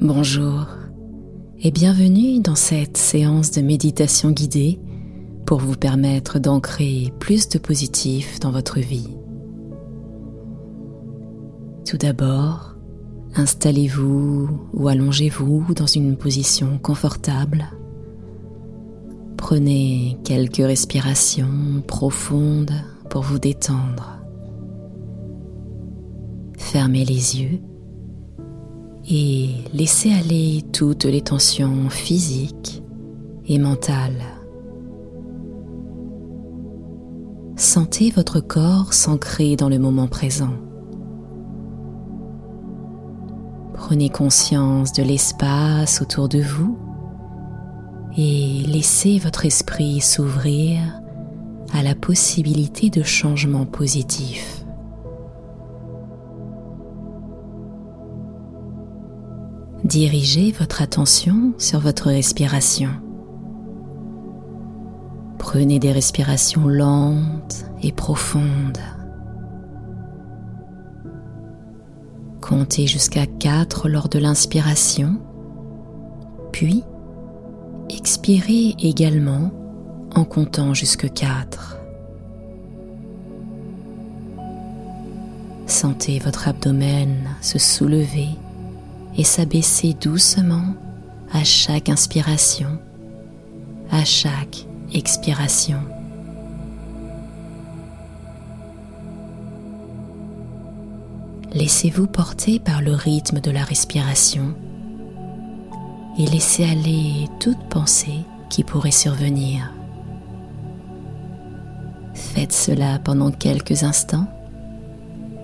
Bonjour et bienvenue dans cette séance de méditation guidée pour vous permettre d'ancrer plus de positif dans votre vie. Tout d'abord, installez-vous ou allongez-vous dans une position confortable. Prenez quelques respirations profondes pour vous détendre. Fermez les yeux et laissez aller toutes les tensions physiques et mentales. Sentez votre corps s'ancrer dans le moment présent. Prenez conscience de l'espace autour de vous et laissez votre esprit s'ouvrir à la possibilité de changements positifs. Dirigez votre attention sur votre respiration. Prenez des respirations lentes et profondes. Comptez jusqu'à 4 lors de l'inspiration, puis expirez également en comptant jusque 4. Sentez votre abdomen se soulever et s'abaisser doucement à chaque inspiration, à chaque expiration. Laissez-vous porter par le rythme de la respiration et laissez aller toute pensée qui pourrait survenir. Faites cela pendant quelques instants,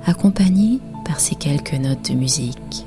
accompagné par ces quelques notes de musique.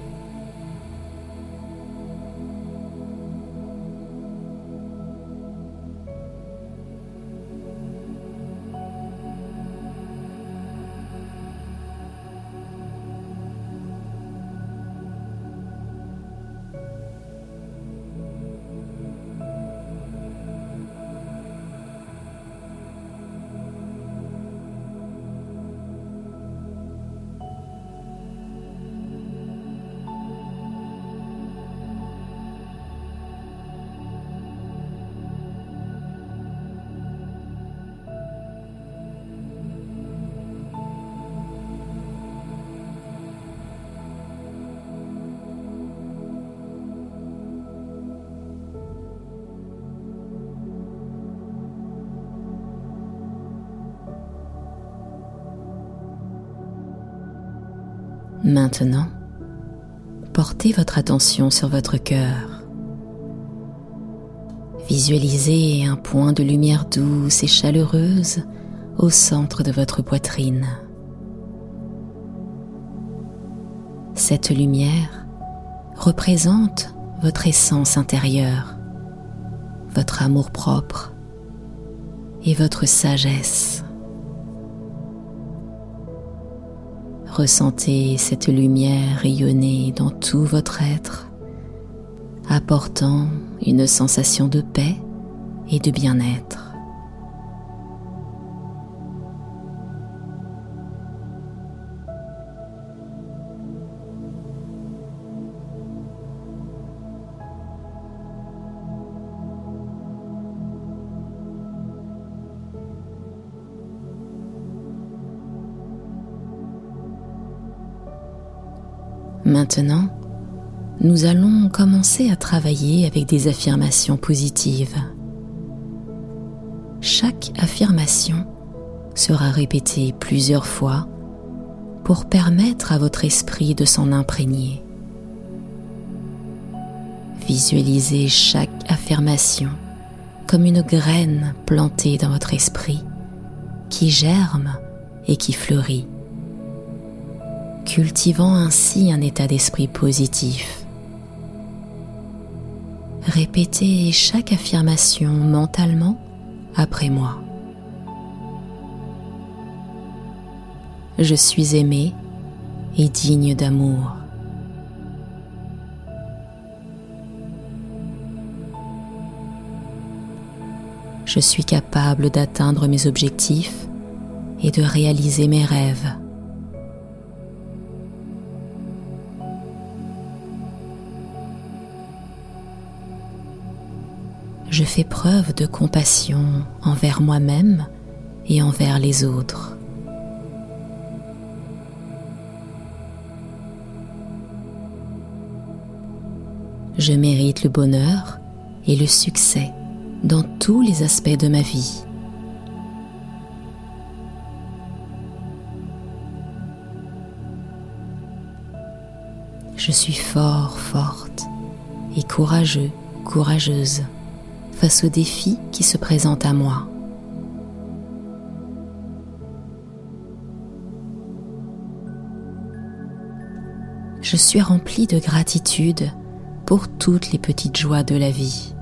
Maintenant, portez votre attention sur votre cœur. Visualisez un point de lumière douce et chaleureuse au centre de votre poitrine. Cette lumière représente votre essence intérieure, votre amour propre et votre sagesse. Ressentez cette lumière rayonner dans tout votre être, apportant une sensation de paix et de bien-être. Maintenant, nous allons commencer à travailler avec des affirmations positives. Chaque affirmation sera répétée plusieurs fois pour permettre à votre esprit de s'en imprégner. Visualisez chaque affirmation comme une graine plantée dans votre esprit qui germe et qui fleurit cultivant ainsi un état d'esprit positif. Répétez chaque affirmation mentalement après moi. Je suis aimé et digne d'amour. Je suis capable d'atteindre mes objectifs et de réaliser mes rêves. Je fais preuve de compassion envers moi-même et envers les autres. Je mérite le bonheur et le succès dans tous les aspects de ma vie. Je suis fort, forte et courageux, courageuse face aux défis qui se présentent à moi. Je suis remplie de gratitude pour toutes les petites joies de la vie.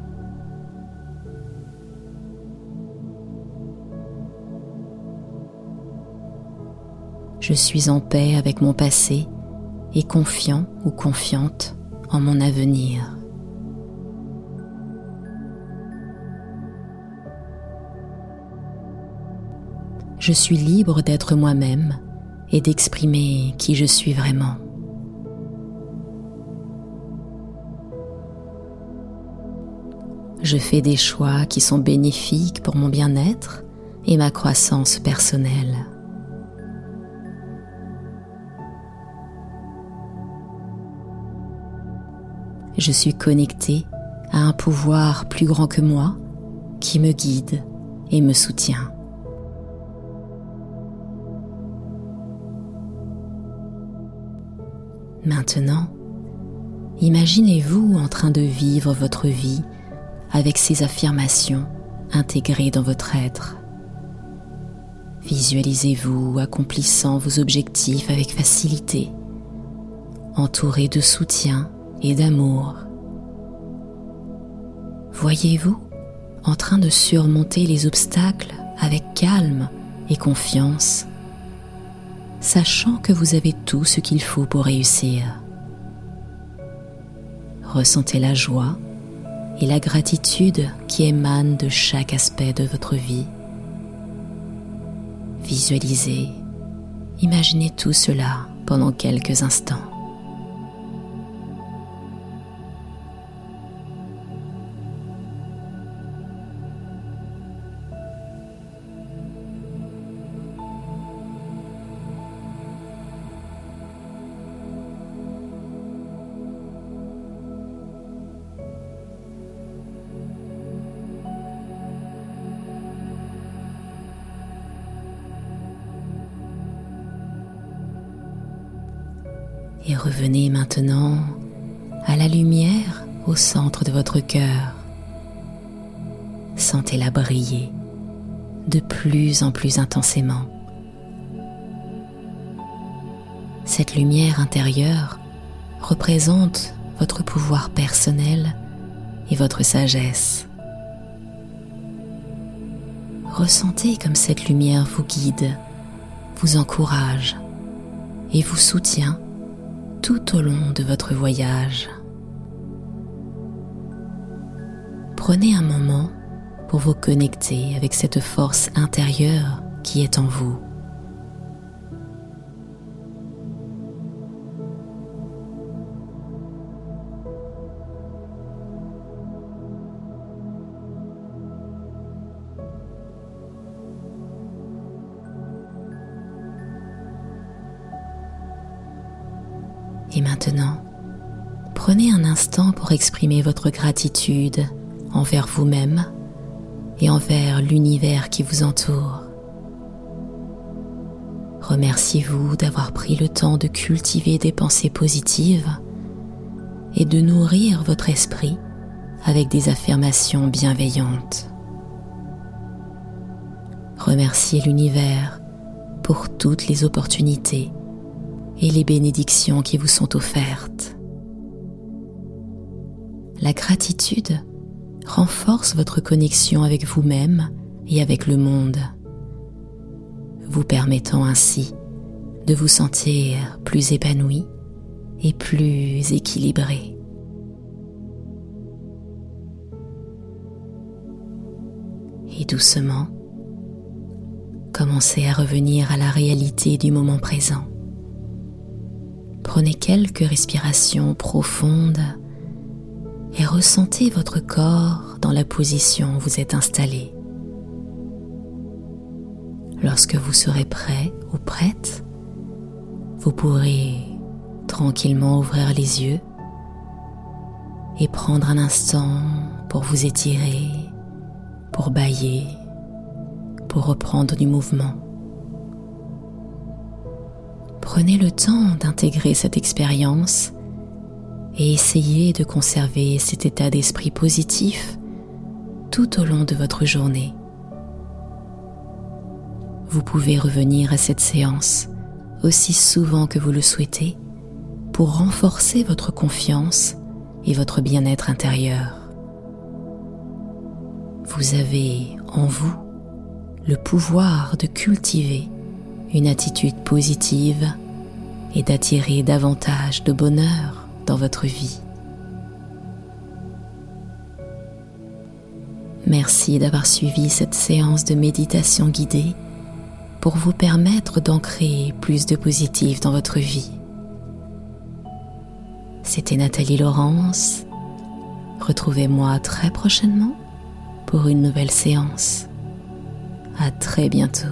Je suis en paix avec mon passé et confiant ou confiante en mon avenir. Je suis libre d'être moi-même et d'exprimer qui je suis vraiment. Je fais des choix qui sont bénéfiques pour mon bien-être et ma croissance personnelle. Je suis connecté à un pouvoir plus grand que moi qui me guide et me soutient. Maintenant, imaginez-vous en train de vivre votre vie avec ces affirmations intégrées dans votre être. Visualisez-vous accomplissant vos objectifs avec facilité, entouré de soutien et d'amour. Voyez-vous en train de surmonter les obstacles avec calme et confiance, sachant que vous avez tout ce qu'il faut pour réussir. Ressentez la joie et la gratitude qui émane de chaque aspect de votre vie. Visualisez, imaginez tout cela pendant quelques instants. Et revenez maintenant à la lumière au centre de votre cœur. Sentez-la briller de plus en plus intensément. Cette lumière intérieure représente votre pouvoir personnel et votre sagesse. Ressentez comme cette lumière vous guide, vous encourage et vous soutient tout au long de votre voyage. Prenez un moment pour vous connecter avec cette force intérieure qui est en vous. Et maintenant, prenez un instant pour exprimer votre gratitude envers vous-même et envers l'univers qui vous entoure. Remerciez-vous d'avoir pris le temps de cultiver des pensées positives et de nourrir votre esprit avec des affirmations bienveillantes. Remerciez l'univers pour toutes les opportunités et les bénédictions qui vous sont offertes. La gratitude renforce votre connexion avec vous-même et avec le monde, vous permettant ainsi de vous sentir plus épanoui et plus équilibré. Et doucement, commencez à revenir à la réalité du moment présent. Prenez quelques respirations profondes et ressentez votre corps dans la position où vous êtes installé. Lorsque vous serez prêt ou prête, vous pourrez tranquillement ouvrir les yeux et prendre un instant pour vous étirer, pour bailler, pour reprendre du mouvement. Prenez le temps d'intégrer cette expérience et essayez de conserver cet état d'esprit positif tout au long de votre journée. Vous pouvez revenir à cette séance aussi souvent que vous le souhaitez pour renforcer votre confiance et votre bien-être intérieur. Vous avez en vous le pouvoir de cultiver une attitude positive et d'attirer davantage de bonheur dans votre vie. Merci d'avoir suivi cette séance de méditation guidée pour vous permettre d'ancrer plus de positif dans votre vie. C'était Nathalie Laurence. Retrouvez-moi très prochainement pour une nouvelle séance. À très bientôt.